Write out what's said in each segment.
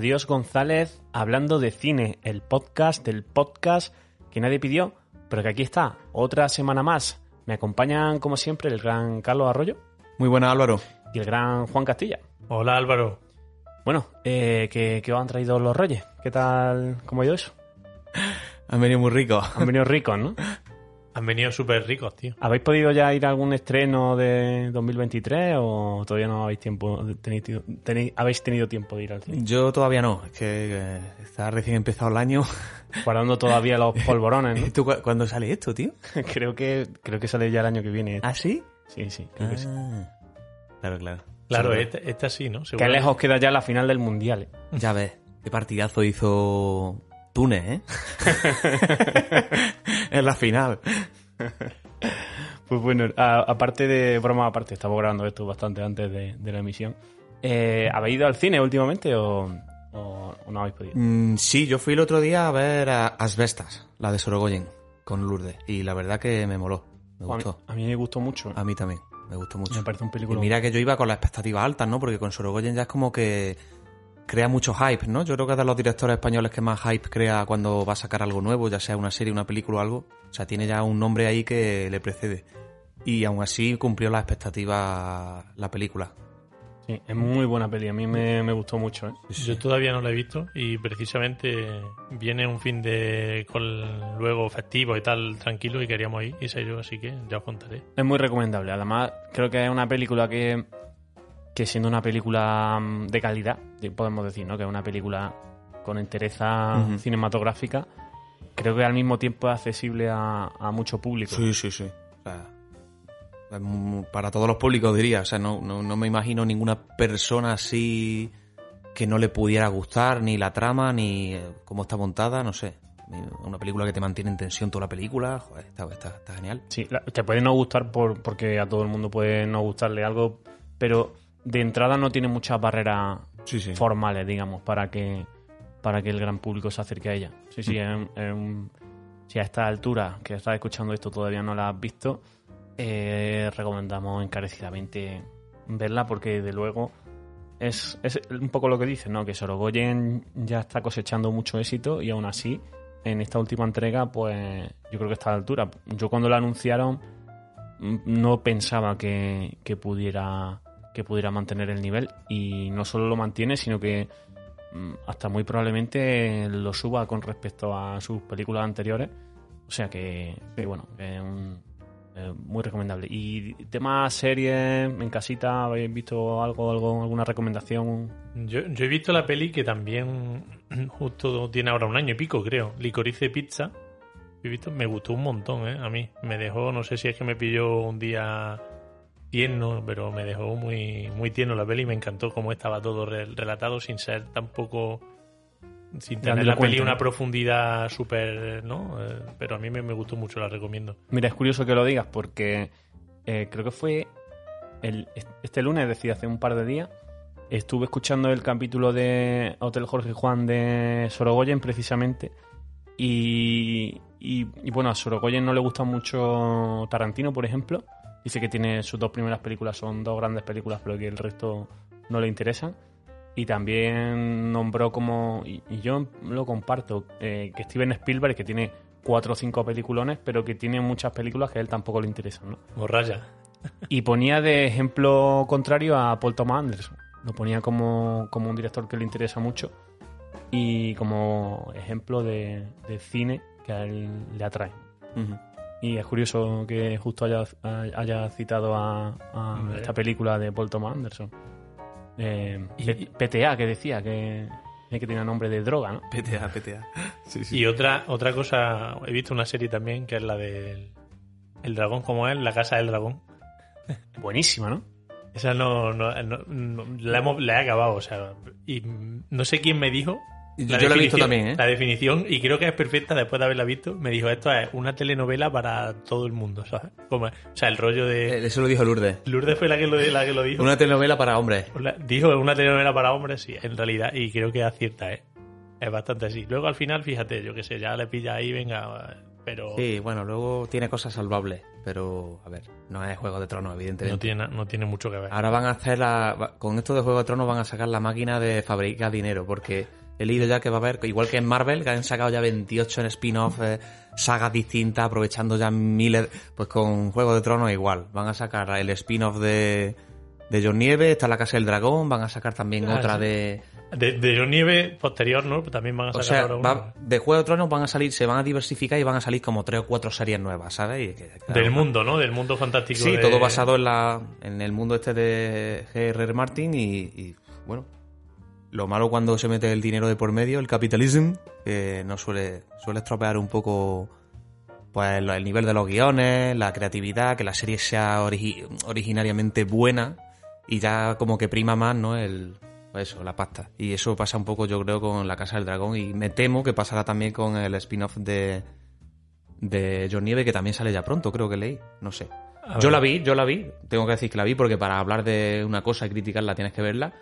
Adiós González, hablando de cine, el podcast del podcast que nadie pidió, pero que aquí está, otra semana más. Me acompañan, como siempre, el gran Carlos Arroyo Muy buena, Álvaro. y el gran Juan Castilla. Hola Álvaro. Bueno, eh, ¿qué, qué os han traído los reyes? ¿Qué tal? ¿Cómo ha ido eso? Han venido muy ricos. Han venido ricos, ¿no? Han venido súper ricos, tío. ¿Habéis podido ya ir a algún estreno de 2023 o todavía no habéis tiempo tenéis, tenéis- habéis tenido tiempo de ir al cine? Yo todavía no, es que eh, está recién empezado el año. Guardando todavía los polvorones, ¿no? ¿Tú cu- cuándo sale esto, tío? creo que creo que sale ya el año que viene. ¿Ah, sí? Sí, sí, creo que sí. Ah. Claro, claro. Claro, esta, esta sí, ¿no? Qué lejos queda ya la final del mundial. ¿eh? Ya ves, qué partidazo hizo Túnez, ¿eh? En la final. Pues bueno, aparte de broma aparte, estamos grabando esto bastante antes de, de la emisión. Eh, ¿Habéis ido al cine últimamente o, o- o no habéis podido? Mm, sí, yo fui el otro día a ver a Asbestas, la de Sorogoyen, con Lourdes. Y la verdad que me moló. Me A mí, gustó. a mí me gustó mucho. A mí también, me gustó mucho. Me parece un Y película. mira que yo iba con las expectativas altas, ¿no? Porque con Sorogoyen ya es como que crea mucho hype, ¿no? Yo creo que es de los directores españoles que más hype crea cuando va a sacar algo nuevo, ya sea una serie, una película o algo. O sea, tiene ya un nombre ahí que le precede. Y aún así cumplió las expectativas la película. Sí, es muy buena peli. A mí me, me gustó mucho. ¿eh? Yo todavía no la he visto y precisamente viene un fin de con luego festivo y tal tranquilo y queríamos ir y sé yo, así que ya os contaré. Es muy recomendable. Además, creo que es una película que, que siendo una película mm, de calidad, de- podemos decir, ¿no? Que es una película con entereza cinematográfica, creo que al mismo tiempo es accesible a, a mucho público. Sí, sí, sí. O sea, para todos los públicos diría. O sea, no, no, no me imagino ninguna persona así que no le pudiera gustar ni la trama ni eh, cómo está montada, no sé. Una película que te mantiene en tensión toda la película, joder, está, está, está genial. Sí, te puede no gustar por, porque a todo el mundo puede no gustarle algo, pero de entrada no tiene muchas barreras Sí, sí. formales, digamos, para que para que el gran público se acerque a ella. Sí, sí, es un- es un- si a esta altura que estás escuchando esto todavía no la has visto, eh, recomendamos encarecidamente verla porque de luego es, es un poco lo que dices, ¿no? Que Sorogoyen ya está cosechando mucho éxito y aún así en esta última entrega, pues yo creo que está a la altura. Yo cuando la anunciaron mm, no pensaba que, que pudiera que pudiera mantener el nivel y no solo lo mantiene, sino que mm, hasta muy probablemente lo suba con respecto a sus películas anteriores. O sea que, bueno, es un- muy recomendable. Y tema series en casita, ¿habéis visto algo, algo alguna recomendación? Yo, yo he visto la peli que también justo tiene ahora un año y pico, creo. Licorice Pizza. He visto, me gustó un montón, ¿eh? A mí. Me dejó, no sé si es que me pilló un día tierno, pero me dejó muy, muy tierno la peli y me encantó cómo estaba todo re- relatado sin ser tampoco... Sin tener la peli una profundidad súper, ¿no? Eh, pero a mí me, me gustó mucho, la recomiendo. Mira, es curioso que lo digas porque eh, creo que fue el, este lunes, es decir, hace un par de días, estuve escuchando el capítulo de Hotel Jorge Juan de Sorogoyen precisamente y, y, y, bueno, a Sorogoyen no le gusta mucho Tarantino, por ejemplo. Dice que tiene sus dos primeras películas, son dos grandes películas, pero que el resto no le interesan. Y también nombró como, y, y yo lo comparto, eh, que Steven Spielberg, que tiene cuatro o cinco peliculones, pero que tiene muchas películas que a él tampoco le interesan, ¿no? Y ponía de ejemplo contrario a Paul Thomas Anderson. Lo ponía como, como un director que le interesa mucho y como ejemplo de, de cine que a él le atrae. Ujú. Y es curioso que justo haya, haya citado a, esta película de Paul Thomas Anderson. Eh, Y- PTA, que decía que, que tenía nombre de droga, ¿no? PTA, PTA. Sí, sí. Y otra, otra cosa, he visto una serie también que es la del El dragón, como es? La casa del dragón. Buenísima, ¿no? Esa no, no, no- no- la, hemos, la he acabado, o sea, y no sé quién me dijo. Yo- yo la he visto también, ¿eh? La definición, y creo que es perfecta después de haberla visto, me dijo, esto es una telenovela para todo el mundo, ¿sabes? Como, o sea, el rollo de... Eh, Eso lo dijo Lourdes. Lourdes fue la que lo, la que lo dijo. Una telenovela para hombres. Dijo una telenovela para hombres, sí, en realidad, y creo que acierta, ¿eh? Es bastante así. Luego al final, fíjate, yo qué sé, ya le pilla ahí, venga, pero Sí, bueno, luego tiene cosas salvables, pero a ver, no es Juego de Tronos, evidentemente. no tiene, no tiene mucho que ver. Ahora van a hacer la. Con esto de Juego de Tronos van a sacar la máquina de fabricar dinero, porque he leído ya que va a haber, igual que en Marvel, que han sacado ya 28 en spin-off, eh, sagas distintas, aprovechando ya miles. Pues con Juego de Tronos igual. Van a sacar el spin-off de. De John Nieve, está la Casa del Dragón, van a sacar también Ah, otra sí. de. De, de John Nieve posterior, ¿no? También van a O sacar sea, ahora una. va- de Juego de Tronos van a salir, se van a diversificar y van a salir como tres o cuatro series nuevas, ¿sabes? Y que- claro, Del mundo, ¿no? Del mundo fantástico. Sí, de- todo basado en la en el mundo este de G.R.R. Martin y, y, bueno, lo malo cuando se mete el dinero de por medio, el capitalismo, que no suele suele estropear un poco pues el nivel de los guiones, la creatividad, que la serie sea origi- originariamente buena y ya como que prima más, ¿no? El eso, la pasta. Y eso pasa un poco, yo creo, con La Casa del Dragón y me temo que pasará también con el spin-off de de John Nieve que también sale ya pronto, creo que leí, no sé. Yo la vi, yo la vi. Tengo que decir que la vi porque para hablar de una cosa y criticarla tienes que verla.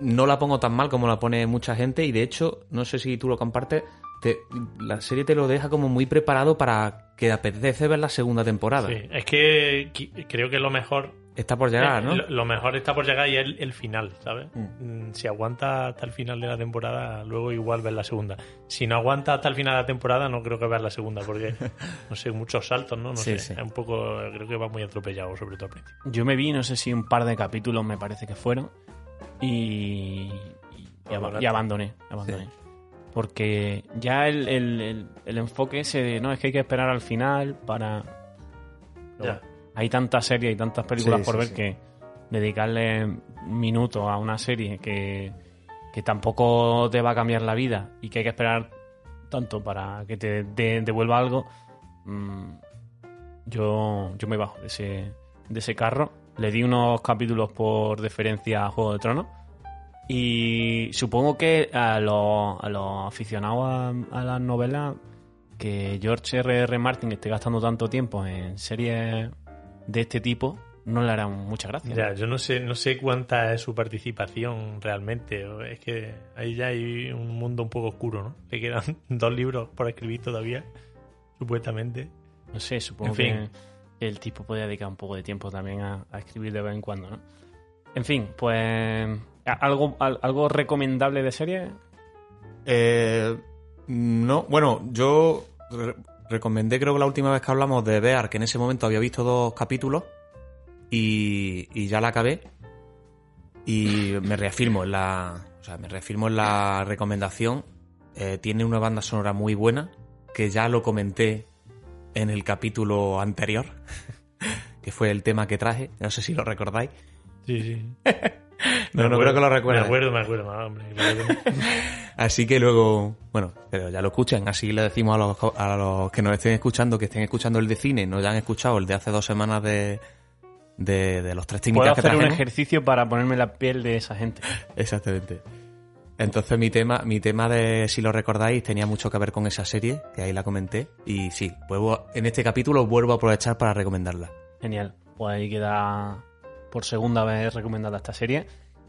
No la pongo tan mal como la pone mucha gente y de hecho, no sé si tú lo compartes, te- la serie te lo deja como muy preparado para que apetece ver la segunda temporada. Sí, es que creo que lo mejor. Está por llegar, eh, ¿no? Lo, mejor está por llegar y es el, el final, ¿sabes? Mm. Mm, Si aguanta hasta el final de la temporada, luego igual ver la segunda. Si no aguanta hasta el final de la temporada, no creo que ver la segunda, porque, no sé, muchos saltos, ¿no? No Sí, sé. sí. Es un poco. Creo que va muy atropellado, sobre todo al principio. Yo me vi, no sé si un par de capítulos me parece que fueron. Y. Y, aba- y abandoné. abandoné. Porque ya el, el- el- el enfoque ese de no, es que hay que esperar al final para. Ya. hay tantas series y tantas películas Sí, por sí, ver que dedicarle minutos a una serie que, que tampoco te va a cambiar la vida y que hay que esperar tanto para que te de- devuelva algo. mm, yo, yo me bajo de ese, de ese carro. Le di unos capítulos por deferencia a Juego de Tronos. Y supongo que a los, a los aficionados a, a las novelas, que George R.R. Martin esté gastando tanto tiempo en series de este tipo, no le harán mucha gracia. Ya, yo no sé, no sé cuánta es su participación realmente. Es que ahí ya hay un mundo un poco oscuro, ¿no? Le quedan dos libros por escribir todavía, supuestamente. No sé, supongo En fin. que el tipo puede dedicar un poco de tiempo también a, escribir de vez en cuando, ¿no? En fin, pues... ¿a- ¿Algo, al- algo recomendable de serie? Eh, no, bueno, yo re- recomendé creo que la última vez que hablamos de Bear, que en ese momento había visto dos capítulos y, y ya la acabé y me reafirmo en la, o sea, me reafirmo en la recomendación. Eh, tiene una banda sonora muy buena que ya lo comenté en el capítulo anterior, que fue el tema que traje. No sé si lo recordáis. Sí, sí. No, no creo que lo recuerdes. Me acuerdo, me acuerdo, no, hombre. claro que no. Así que luego, bueno, pero ya lo escuchen, así le decimos a los, a los que nos estén escuchando, que estén escuchando el de cine, no ya han escuchado el de hace dos semanas de, de, de los tres Puedo técnicas que hacer un ejercicio para ponerme la piel de esa gente. Exactamente. Entonces mi tema, mi tema de, si lo recordáis, tenía mucho que ver con esa serie, que ahí la comenté, y sí, vuelvo, en este capítulo vuelvo a aprovechar para recomendarla. Genial. Pues ahí queda por segunda vez recomendada esta serie.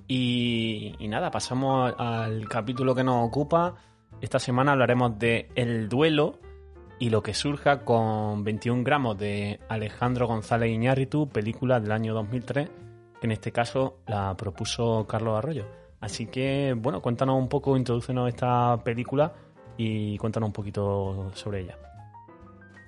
Y, y nada, pasamos al capítulo que nos ocupa. Esta semana hablaremos de El duelo y lo que surja con 21 gramos de Alejandro González Iñárritu, película del año 2003, que en este caso la propuso Carlos Arroyo. Así que, bueno, cuéntanos un poco, introdúcenos esta película y cuéntanos un poquito sobre ella.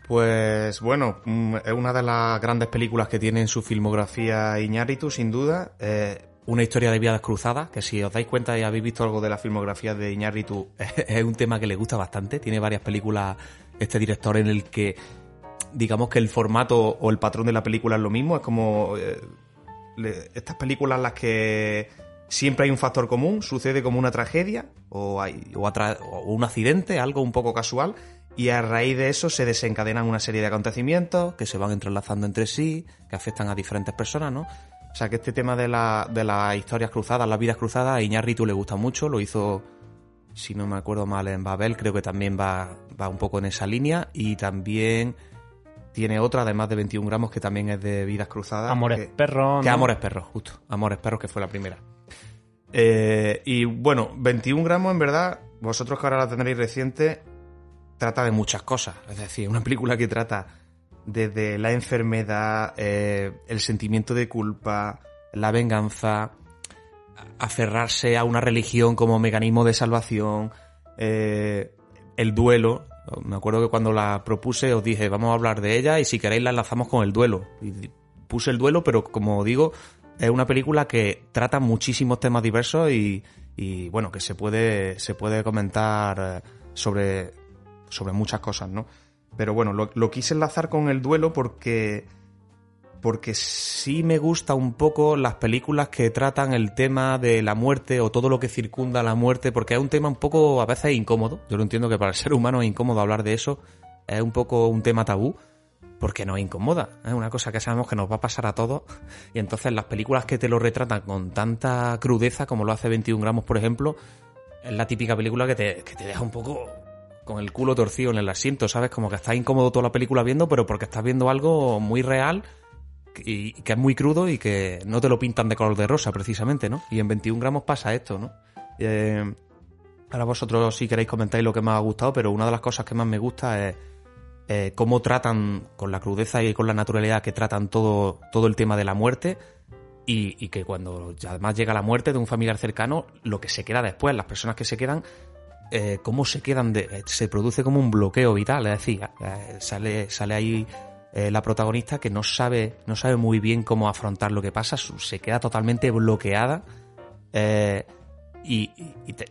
Pues bueno, mm, es una de las grandes películas que tiene en su filmografía Iñárritu, sin duda. Eh, una historia de vidas cruzadas, que si os dais cuenta y habéis visto algo de la filmografía de Iñárritu, es un tema que le gusta bastante. Tiene varias películas este director en el que, digamos que el formato o el patrón de la película es lo mismo. Es como eh, estas películas las que siempre hay un factor común, sucede como una tragedia o, hay, o, un accidente, algo un poco casual, Y a raíz de eso se desencadenan una serie de acontecimientos que se van entrelazando entre sí, que afectan a diferentes personas, ¿no? O sea que este tema de, la, de las historias cruzadas, las vidas cruzadas, a Iñárritu le gusta mucho, lo hizo, si no me acuerdo mal, en Babel, creo que también va, va un poco en esa línea, y también tiene otra, además de 21 gramos, que también es de vidas cruzadas. Amores que, perros. Que ¿no? Amores perros, justo. Amores perros, que fue la primera. Eh, y bueno, 21 gramos, en verdad, vosotros que ahora la tendréis reciente, trata de muchas cosas. Es decir, una película que trata desde la enfermedad, eh, el sentimiento de culpa, la venganza, aferrarse a una religión como mecanismo de salvación, eh, el duelo. Me acuerdo que cuando la propuse os dije, vamos a hablar de ella y si queréis la enlazamos con el duelo. Y puse el duelo, pero como digo, es una película que trata muchísimos temas diversos y, y bueno, que se puede, se puede comentar eh, sobre, sobre muchas cosas, ¿no? Pero bueno, lo, lo, quise enlazar con el duelo porque. Porque sí me gusta un poco las películas que tratan el tema de la muerte o todo lo que circunda la muerte, porque es un tema un poco a veces incómodo. Yo lo entiendo que para el ser humano es incómodo hablar de eso. Es un poco un tema tabú, porque nos incomoda. Es una cosa que sabemos que nos va a pasar a todos. Y entonces las películas que te lo retratan con tanta crudeza, como lo hace 21 gramos, por ejemplo, es la típica película que te, que te deja un poco con el culo torcido en el asiento, ¿sabes? Como que estás incómodo toda la película viendo, pero porque estás viendo algo muy real y, que es muy crudo y que no te lo pintan de color de rosa, precisamente, ¿no? Y en 21 gramos pasa esto, ¿no? Eh, ahora vosotros si queréis comentáis lo que más ha gustado, pero una de las cosas que más me gusta es eh, cómo tratan con la crudeza y con la naturalidad que tratan todo, todo el tema de la muerte y, que cuando además llega la muerte de un familiar cercano, lo que se queda después, las personas que se quedan eh, cómo se quedan de, eh, se produce como un bloqueo vital, es decir, sale, sale ahí la protagonista que no sabe, no sabe muy bien cómo afrontar lo que pasa, se queda totalmente bloqueada. Y,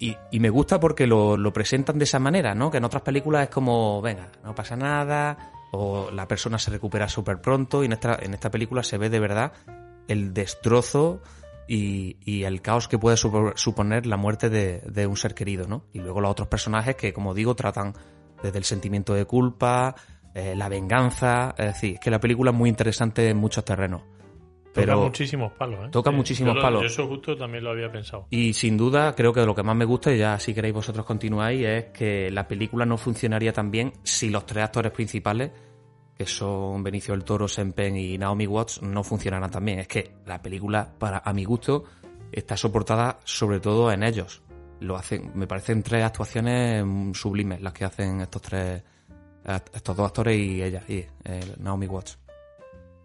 y, y, me gusta porque lo, presentan de esa manera, ¿no? Que en otras películas es como, venga, no pasa nada, o la persona se recupera súper pronto, y en esta, en esta película se ve de verdad el destrozo y, el caos que puede suponer la muerte de, de, un ser querido, ¿no? Y luego los otros personajes que, como digo, tratan desde el sentimiento de culpa, eh, la venganza, es decir, es que la película es muy interesante en muchos terrenos. Pero toca muchísimos palos, ¿eh? Toca sí, muchísimos yo palos. Yo eso justo también lo había pensado. Y sin duda, creo que lo que más me gusta, y ya si queréis vosotros continuáis, es que la película no funcionaría tan bien si los tres actores principales que son Benicio del Toro, Senpen y Naomi Watts, no funcionarán tan bien. Es que la película, para a mi gusto, está soportada sobre todo en ellos. Lo hacen, me parecen tres actuaciones sublimes las que hacen estos tres, estos dos actores y ella, y eh, Naomi Watts.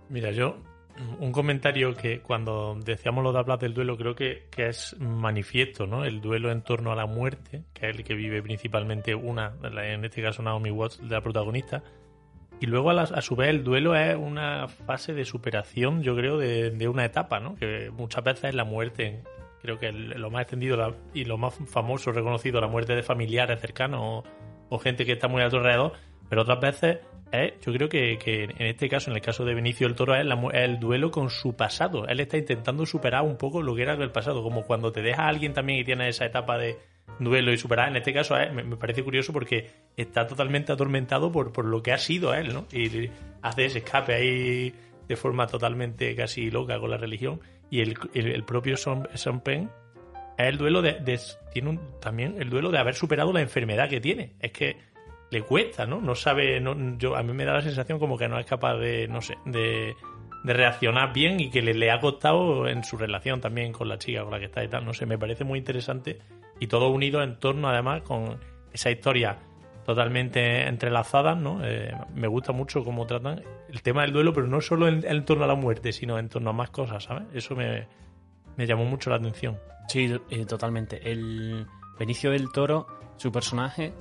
Mira, yo un comentario que cuando decíamos lo de hablar del duelo creo que, es manifiesto, ¿no? El duelo en torno a la muerte, que es el que vive principalmente una, en este caso Naomi Watts, la protagonista, y luego, a, su vez, el duelo es una fase de superación, yo creo, de, de, una etapa, ¿no? Que muchas veces es la muerte. Creo que lo más extendido y lo más famoso, reconocido, la muerte de familiares cercanos o, gente que está muy alrededor. Pero otras veces es, yo creo que, que, en este caso, en el caso de Benicio del Toro, es, la, es, el duelo con su pasado. Él está intentando superar un poco lo que era el pasado. Como cuando te deja a alguien también y tiene esa etapa de duelo y superar. En este caso eh, me, me, parece curioso porque está totalmente atormentado por, por lo que ha sido él, ¿no? Y hace ese escape ahí de forma totalmente casi loca con la religión. Y el, el, propio Son, Son Pen es el duelo de, tiene también el duelo de haber superado la enfermedad que tiene. Es que le cuesta, ¿no? No sabe, no, yo a mí me da la sensación como que no es capaz de, no sé, de, de reaccionar bien y que le, le, ha costado en su relación también con la chica con la que está y tal. No sé, me parece muy interesante y todo unido en torno además con esa historia totalmente entrelazada, ¿no? Eh, me gusta mucho cómo tratan el tema del duelo, pero no solo en, en, torno a la muerte, sino en torno a más cosas, ¿sabes? Eso me, me llamó mucho la atención. Sí, eh, totalmente. El Benicio del Toro, su personaje,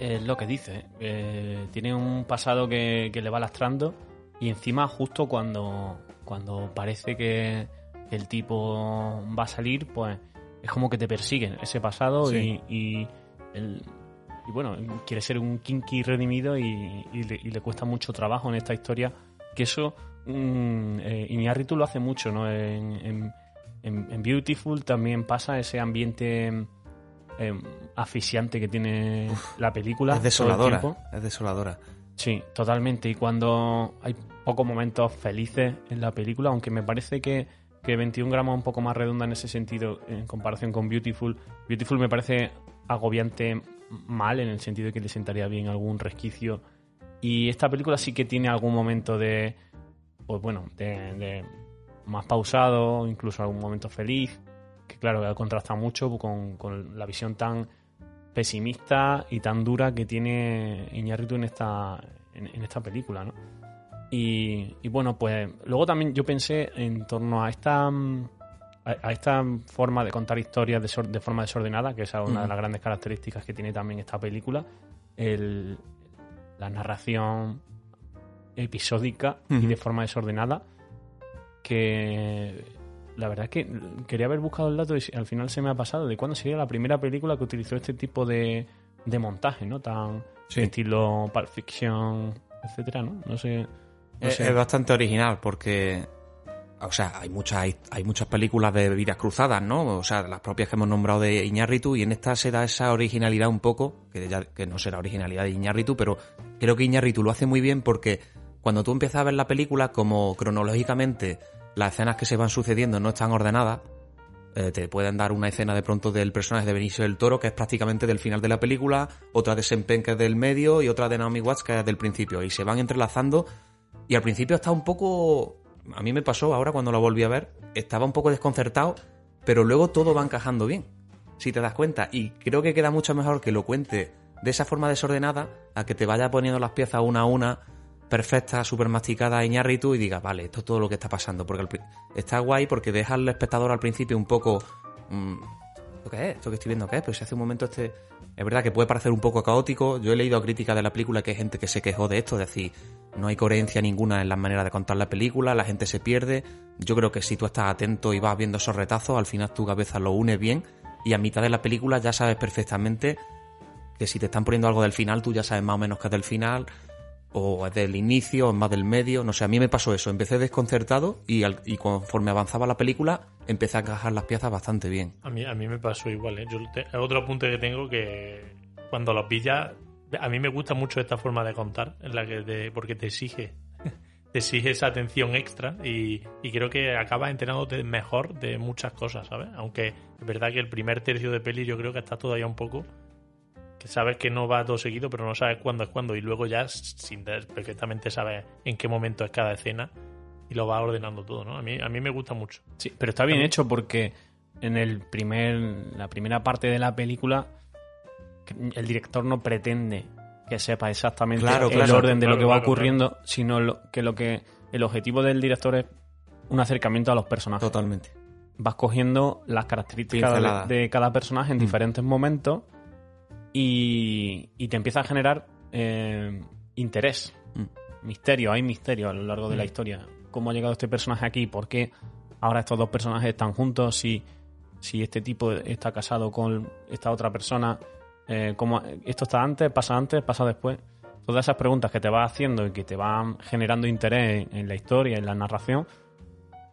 es lo que dice. Eh, tiene un pasado que, que le va lastrando y encima justo cuando, cuando parece que el tipo va a salir, pues es como que te persiguen ese pasado sí. y, y, el, y, bueno, quiere ser un kinky redimido y, y, le, y, le, cuesta mucho trabajo en esta historia. Que eso mm, eh, Iñárritu lo hace mucho, ¿no? En, en, en, Beautiful también pasa ese ambiente eh, asfixiante que tiene la película. Es desoladora. Es desoladora. Sí, totalmente. Y cuando hay pocos momentos felices en la película, aunque me parece que, que 21 gramos un poco más redunda en ese sentido en comparación con Beautiful. Beautiful me parece agobiante mal en el sentido de que le sentaría bien algún resquicio. Y esta película sí que tiene algún momento de, pues bueno, de, de más pausado, incluso algún momento feliz, que claro, que contrasta mucho con, con la visión tan pesimista y tan dura que tiene Iñárritu en esta, en, en esta película, ¿no? Y, y bueno, pues luego también yo pensé en torno a esta a, a esta forma de contar historias de, forma desordenada, que es una de las grandes características que tiene también esta película, el- la narración episódica y de forma desordenada, que la verdad es que quería haber buscado el dato y al final se me ha pasado de cuándo sería la primera película que utilizó este tipo de, de montaje, ¿no? Tan Sí. estilo Pulp Fiction, etcétera, ¿no? No sé. no es, sé. es bastante original porque, o sea, hay muchas hay, hay muchas películas de vidas cruzadas, ¿no? O sea, las propias que hemos nombrado de Iñárritu y en esta se da esa originalidad un poco, que ya que no será originalidad de Iñárritu, pero creo que Iñárritu lo hace muy bien porque cuando tú empiezas a ver la película, como cronológicamente las escenas que se van sucediendo no están ordenadas, eh, te pueden dar una escena de pronto del personaje de Benicio del Toro, que es prácticamente del final de la película, otra de Sempen, que es del medio, y otra de Naomi Watts, que es del principio. Y se van entrelazando. Y al principio está un poco. A mí me pasó ahora cuando la volví a ver. Estaba un poco desconcertado, pero luego todo va encajando bien. Si te das cuenta. Y creo que queda mucho mejor que lo cuente de esa forma desordenada a que te vaya poniendo las piezas una a una perfecta, súper masticada Iñárritu y digas, vale, esto es todo lo que está pasando. Porque está guay porque deja al espectador al principio un poco. mm, ¿Esto qué es? ¿Esto que estoy viendo qué es? Pues si hace un momento este. Es verdad que puede parecer un poco caótico. Yo he leído críticas de la película que hay gente que se quejó de esto, es decir, no hay coherencia ninguna en la manera de contar la película, la gente se pierde. Yo creo que si tú estás atento y vas viendo esos retazos, al final tu cabeza lo une bien y a mitad de la película ya sabes perfectamente que si te están poniendo algo del final, tú ya sabes más o menos que es del final, o del inicio, o más del medio, no sé, a mí me pasó eso, empecé desconcertado y, al- y conforme avanzaba la película, empecé a encajar las piezas bastante bien. A mí, a mí me pasó igual, ¿eh? Yo te- otro apunte que tengo que cuando los pillas, a mí me gusta mucho esta forma de contar, en la que porque te exige, te exige esa atención extra y, y creo que acabas enterándote mejor de muchas cosas, ¿sabes? Aunque es verdad que el primer tercio de peli yo creo que está todavía un poco que sabes que no va todo seguido, pero no sabes cuándo es cuándo y luego ya sin perfectamente sabes en qué momento es cada escena y lo vas ordenando todo, ¿no? A mí a mí me gusta mucho. Sí, pero está bien hecho porque en el primer, la primera parte de la película el director no pretende que sepa exactamente Claro, el claro, orden de lo claro, que va claro, ocurriendo, sino lo- que lo que el objetivo del director es un acercamiento a los personajes. Totalmente. Vas cogiendo las características de cada personaje en Mm. diferentes momentos y, y te empieza a generar eh, interés, Mm. misterio, hay misterio a lo largo de la Mm. historia. ¿Cómo ha llegado este personaje aquí? ¿Por qué ahora estos dos personajes están juntos? Si, si este tipo está casado con esta otra persona, eh, ¿cómo, ¿esto está antes, pasa antes, pasa después? Todas esas preguntas que te vas haciendo y que te van generando interés en, en la historia, en la narración,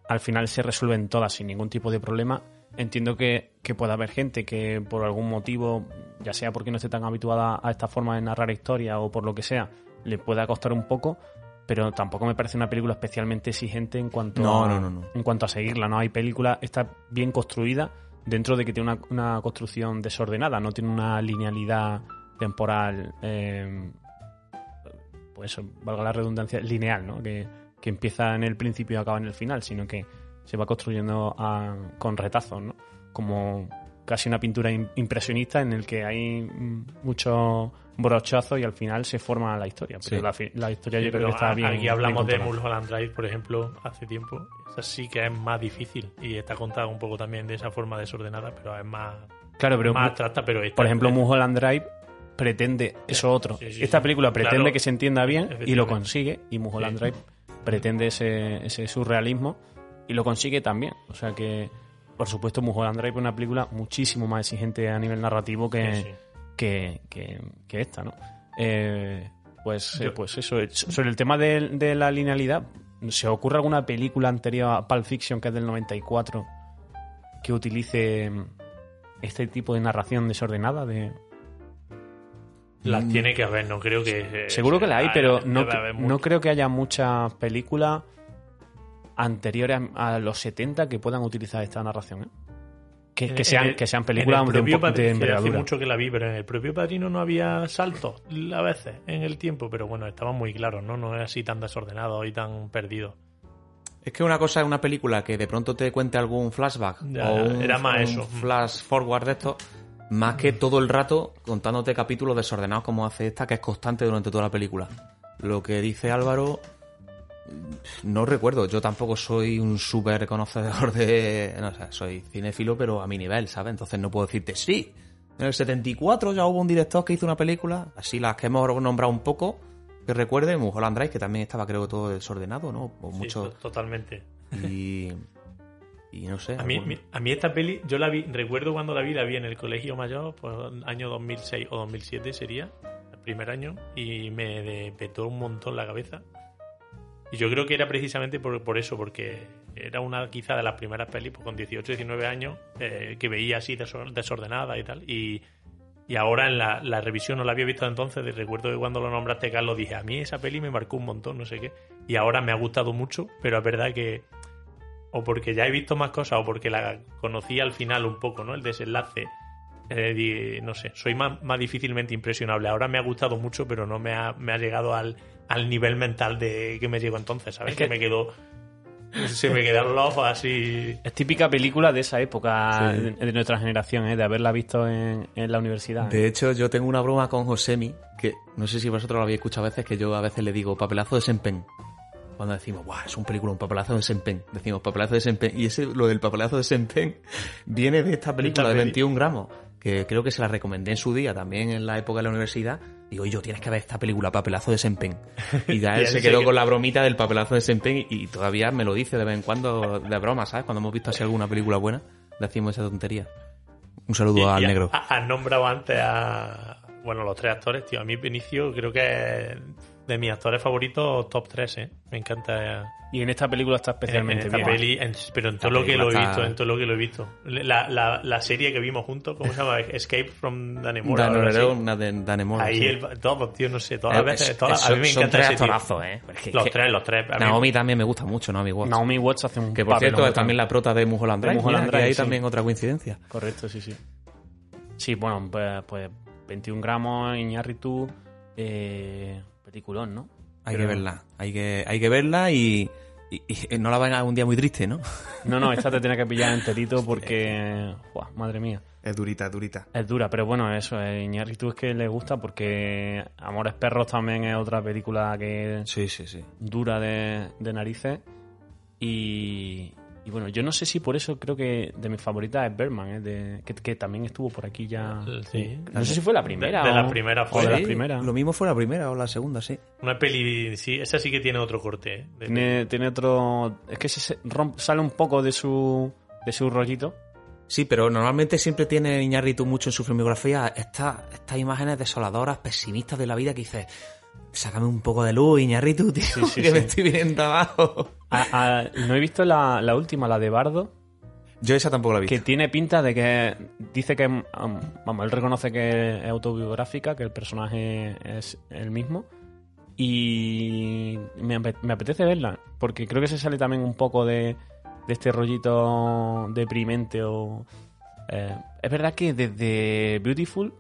al final se resuelven todas sin ningún tipo de problema. Entiendo que, que pueda haber gente que por algún motivo, ya sea porque no esté tan habituada a esta forma de narrar historia o por lo que sea, le pueda costar un poco, pero tampoco me parece una película especialmente exigente en cuanto, No, a, no, no, no. En cuanto a seguirla. No hay película, está bien construida dentro de que tiene una, una construcción desordenada, no tiene una linealidad temporal, eh, pues eso, valga la redundancia, lineal, ¿no? Que, que empieza en el principio y acaba en el final, sino que se va construyendo a- con retazos, ¿no? Como casi una pintura im- impresionista en el que hay mm, muchos brochazos y al final se forma la historia. Pero Sí. la, historia Sí, yo creo que está a- bien. Aquí hablamos bien de. Mulholland Drive, por ejemplo, hace tiempo. Esa sí que es más difícil y está contada un poco también de esa forma desordenada, pero es más, Claro, pero más abstracta. Pero esta- por ejemplo, Mulholland Drive pretende eso otro. sí, sí, Esta sí. película pretende Claro. que se entienda bien y lo consigue. Y Mulholland Sí. Drive pretende ese, ese surrealismo y lo consigue también. O sea que, por supuesto, Mulholland Drive es una película muchísimo más exigente a nivel narrativo que, Sí, sí. que, que- que esta, ¿no? Eh, pues, eh, pues eso. eh, Sobre el tema de, de la linealidad, ¿se ocurre alguna película anterior a Pulp Fiction, que es del 94, que utilice este tipo de narración desordenada de Las tiene que haber, no creo que... seguro que la hay pero no, no creo que haya muchas películas anteriores a, a los 70 que puedan utilizar esta narración ¿eh? que, que En- sean en el- que sean en películas el de, un propio de Padrino, que Hace mucho que la vi, pero en el propio Padrino no había saltos a veces en el tiempo, pero bueno, estaban muy claros, ¿no? No es así tan desordenado y tan perdido. Es que una cosa es una película que de pronto te cuente algún flashback Ya, o un, era más un eso. flash forward de esto, más que todo el rato contándote capítulos desordenados como hace esta, que es constante durante toda la película. Lo que dice Álvaro, no recuerdo. Yo tampoco soy un súper conocedor de. No, o sea, soy cinéfilo, pero a mi nivel, ¿sabes? Entonces no puedo decirte sí. En el 74 ya hubo un director que hizo una película, así las que hemos nombrado un poco, que recuerde, Mulholland Drive, que también estaba, creo, todo desordenado, ¿no? O Sí, mucho. to- totalmente. Y. Y no sé. A mí, a mí esta peli, yo la vi, recuerdo cuando la vi, la vi en el colegio mayor, pues año 2006 o 2007 sería, el primer año, y me petó un montón la cabeza. Y yo creo que era precisamente por, por eso, porque era una quizá de las primeras pelis, pues con 18, 19 años, eh, que veía así desor- desordenada y tal. Y, y ahora en la, revisión no la había visto entonces, recuerdo que cuando lo nombraste, Carlos, dije, a mí esa peli me marcó un montón, no sé qué. Y ahora me ha gustado mucho, pero es verdad que o porque ya he visto más cosas o porque la conocí al final un poco, ¿no? El desenlace. eh, no sé, soy más, más difícilmente impresionable. Ahora me ha gustado mucho, pero no me ha, me ha llegado al, al nivel mental de que me llegó entonces, ¿sabes? Es que... que- me quedó. Se me quedaron los ojos así. es típica película de esa época Sí. de, de nuestra generación ¿eh? de haberla visto en, en la universidad ¿eh? De hecho, yo tengo una broma con Josemi, que no sé si vosotros lo habéis escuchado a veces, que yo a veces le digo papelazo de Sempen. Cuando decimos, Buah, es un película, un papelazo de Sempen. Decimos papelazo de Sempen. Y ese, lo del papelazo de Sempen viene de esta película de peli. 21 gramos, que creo que se la recomendé en su día, también en la época de la universidad. Digo, yo, tienes que ver esta película, papelazo de Sempen. Y ya él se quedó que- con la bromita del papelazo de Sempen y, y todavía me lo dice de vez en cuando de broma, ¿sabes? Cuando hemos visto así alguna película buena, decimos esa tontería. Un saludo Y- al y negro. ha- Has nombrado antes a. Bueno, los tres actores, tío. A mí, Benicio, creo que es de mis actores favoritos, top 3, ¿eh? Me encanta. y en esta película está En especialmente esta bien peli, en- pero en todo La lo que lo he visto, en todo lo que lo he visto. La, la, la serie que vimos juntos, ¿cómo se llama? Escape from Danemora. algo así. Danemora, Dan- Danemora, Ahí sí. el, todos, tío, no sé, todas Eh, las veces, es- todas, es- a mí me son encanta tres ese tío. actorazos, ¿eh? Es Los que- tres, los tres. A mí- Naomi también me gusta mucho, Naomi Watts. Naomi Watts hace un que por cierto es también la prota de Mulholland De Drive. Mulholland Drive, sí. también otra coincidencia. Correcto, sí, sí. Sí, bueno, pues, pues 21 gramos, Iñárritu, eh, peliculón, ¿no? Hay que verla, hay que, hay que verla y, y- y no la venga un día muy triste, ¿no? No, no, esta te tiene que pillar enterito porque, ¡Buah, madre mía, Es durita, es durita. es dura, pero bueno, eso, eh, Iñárritu es que le gusta porque Amores Perros también es otra película que Sí, sí, sí. dura de, de narices y, y bueno, yo no sé si por eso creo que de mis favoritas es Berman, ¿eh? de- que, que también estuvo por aquí ya. Sí. No sé si fue la primera. De, de o- la primera fue. de Sí, primeras. Lo mismo fue la primera o la segunda, sí. Una peli, sí, esa sí que tiene otro corte. ¿eh? De- Tiene, tiene otro. Es que se- se romp- sale un poco de su, de su rollito. Sí, pero normalmente siempre tiene Iñárritu mucho en su filmografía estas estas imágenes desoladoras, pesimistas de la vida que dices, sácame un poco de luz, Iñárritu, tío, sí, que me sí. estoy viniendo abajo. A- a- no he visto la, la última, la de Bardo, Yo esa tampoco la he visto. que tiene pinta de que dice que, vamos, él reconoce que es autobiográfica, que el personaje es el mismo. Y me, ape- me apetece verla, porque creo que se sale también un poco de, de este rollito deprimente o... eh, es verdad que desde Beautiful,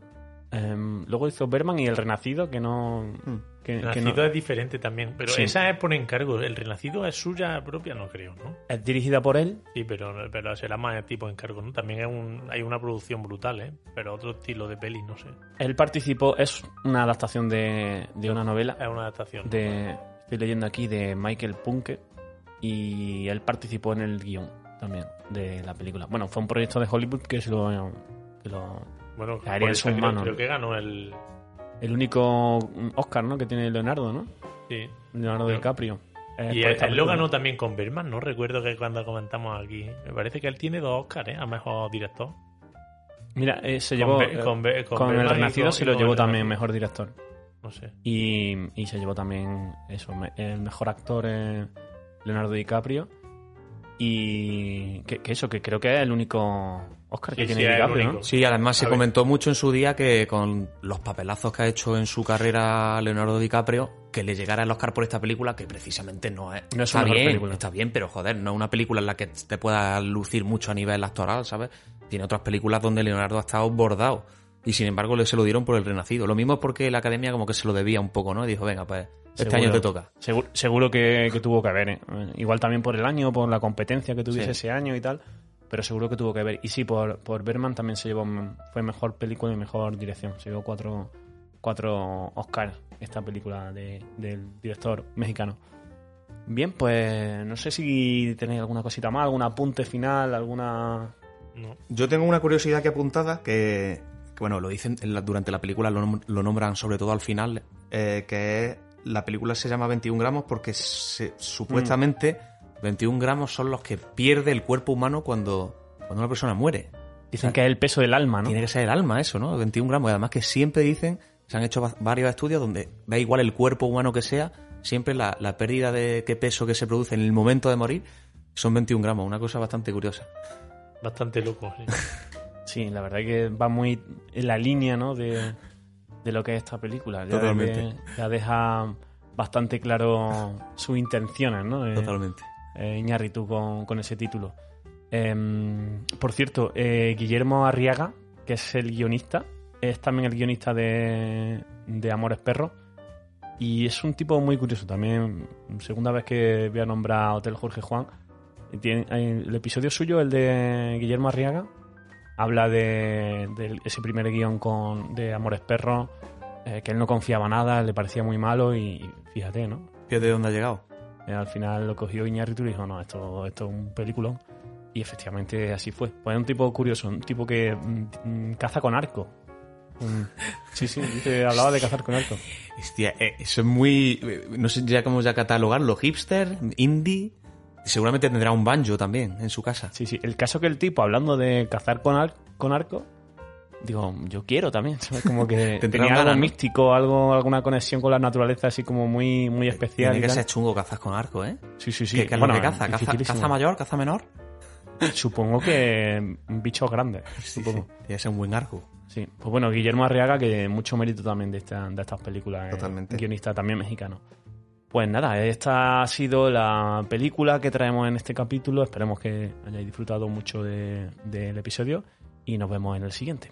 em, luego hizo Berman y El Renacido, que no... Hmm. Que, El que Renacido no- es diferente también, pero Sí. esa es por encargo. El Renacido es suya propia, no creo, ¿no? es dirigida por él, Sí, pero, pero será más tipo encargo, ¿no? También es un, hay una producción brutal, ¿eh? Pero otro estilo de peli, no sé. Él participó, es una adaptación de, de una novela Es una adaptación. de, estoy leyendo aquí, de Michael Punke y él participó en el guion también de la película. Bueno, fue un proyecto de Hollywood que se lo... que lo- Bueno, Caería por en eso sus creo, manos. creo que ganó el... el único Oscar, ¿no? Que tiene Leonardo, ¿no? Sí. Leonardo. DiCaprio. Eh, Y él, lo ganó también con Berman, ¿no? Recuerdo que cuando comentamos aquí. Me parece que él tiene dos Oscars, ¿eh? A mejor director. Mira, eh, se llevó... Eh, con Be- con, con El Renacido se lo llevó también mejor director. No sé. Y, y se llevó también eso, el mejor actor Leonardo DiCaprio. Y que, que eso, que creo que es el único Oscar que Sí, tiene sí, DiCaprio, ¿no? Sí, además se ver. comentó mucho en su día que con los papelazos que ha hecho en su carrera Leonardo DiCaprio, que le llegara el Oscar por esta película, que precisamente no es. No es está mejor bien, película. está bien, pero joder, no es una película en la que te pueda lucir mucho a nivel actoral, ¿sabes? Tiene otras películas donde Leonardo ha estado bordado. Y sin embargo le se lo dieron por el renacido. Lo mismo es porque la academia como que se lo debía un poco, ¿no? Y dijo, venga, pues este Seguro. año te toca. Seguro, seguro que, que tuvo que ver. ¿eh? Igual también por el año, por la competencia que tuviese Sí. ese año y tal. Pero seguro que tuvo que ver. Y sí, por, por Berman también se llevó. Fue mejor película y mejor dirección. Se llevó cuatro, cuatro Oscars esta película de- del director mexicano. Bien, pues no sé si tenéis alguna cosita más, algún apunte final, alguna. No. Yo tengo una curiosidad que apuntada que, que, bueno, lo dicen en la- durante la película, lo nombran sobre todo al final, eh, que es, la película se llama 21 gramos porque se- supuestamente 21 gramos son los que pierde el cuerpo humano cuando, cuando una persona muere. Dicen que es el peso del alma, ¿no? Tiene que ser el alma eso, ¿no? 21 gramos. Y además que siempre dicen, se han hecho va- varios estudios donde da igual el cuerpo humano que sea, siempre la, la pérdida de qué peso que se produce en el momento de morir son 21 gramos. Una cosa bastante curiosa. Bastante loco. sí. Sí, la verdad que va muy en la línea, ¿no? De, de lo que es esta película. Ya Totalmente. de- Ya deja bastante claro sus intenciones, ¿no? Eh, Totalmente. eh, Iñárritu con, con ese título. Em, por cierto, eh, Guillermo Arriaga, que es el guionista, es también el guionista de, de Amores Perros. Y es un tipo muy curioso también. Segunda vez que voy a nombrar a Hotel Jorge Juan. Tiene, eh, el episodio suyo, el de Guillermo Arriaga, habla de, de ese primer guion con, de Amores Perros, eh, que él no confiaba nada, le parecía muy malo y fíjate, ¿no? Fíjate de dónde ha llegado. Eh, al final lo cogió Iñárritu y dijo, no, esto, esto es un peliculón. Y efectivamente así fue. Pues es un tipo curioso, un tipo que mm, caza con arco. Sí, sí, dice, hablaba de cazar con arco. Hostia, eh, eso es muy. No sé ya cómo ya catalogarlo. Hipster, indie. Seguramente tendrá un banjo también en su casa. Sí, sí. El caso que el tipo, hablando de cazar con, ar- con arco, digo, yo quiero también. ¿sabes? Como que tenía algo místico, algo, alguna conexión con la naturaleza así como muy, muy especial. Tiene que ser chungo cazas con arco, ¿eh? Sí, sí, sí. ¿Qué, qué es Bueno, lo que caza? ¿Caza, caza mayor? ¿Caza menor? Supongo que bichos grandes. Sí, supongo. sí. Tiene que ser un buen arco. Sí, pues bueno, Guillermo Arriaga, que mucho mérito también de, esta- de estas películas. eh, Totalmente. guionista también mexicano. Pues nada, esta ha sido la película que traemos en este capítulo. Esperemos que hayáis disfrutado mucho de- del episodio y nos vemos en el siguiente.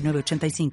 906985.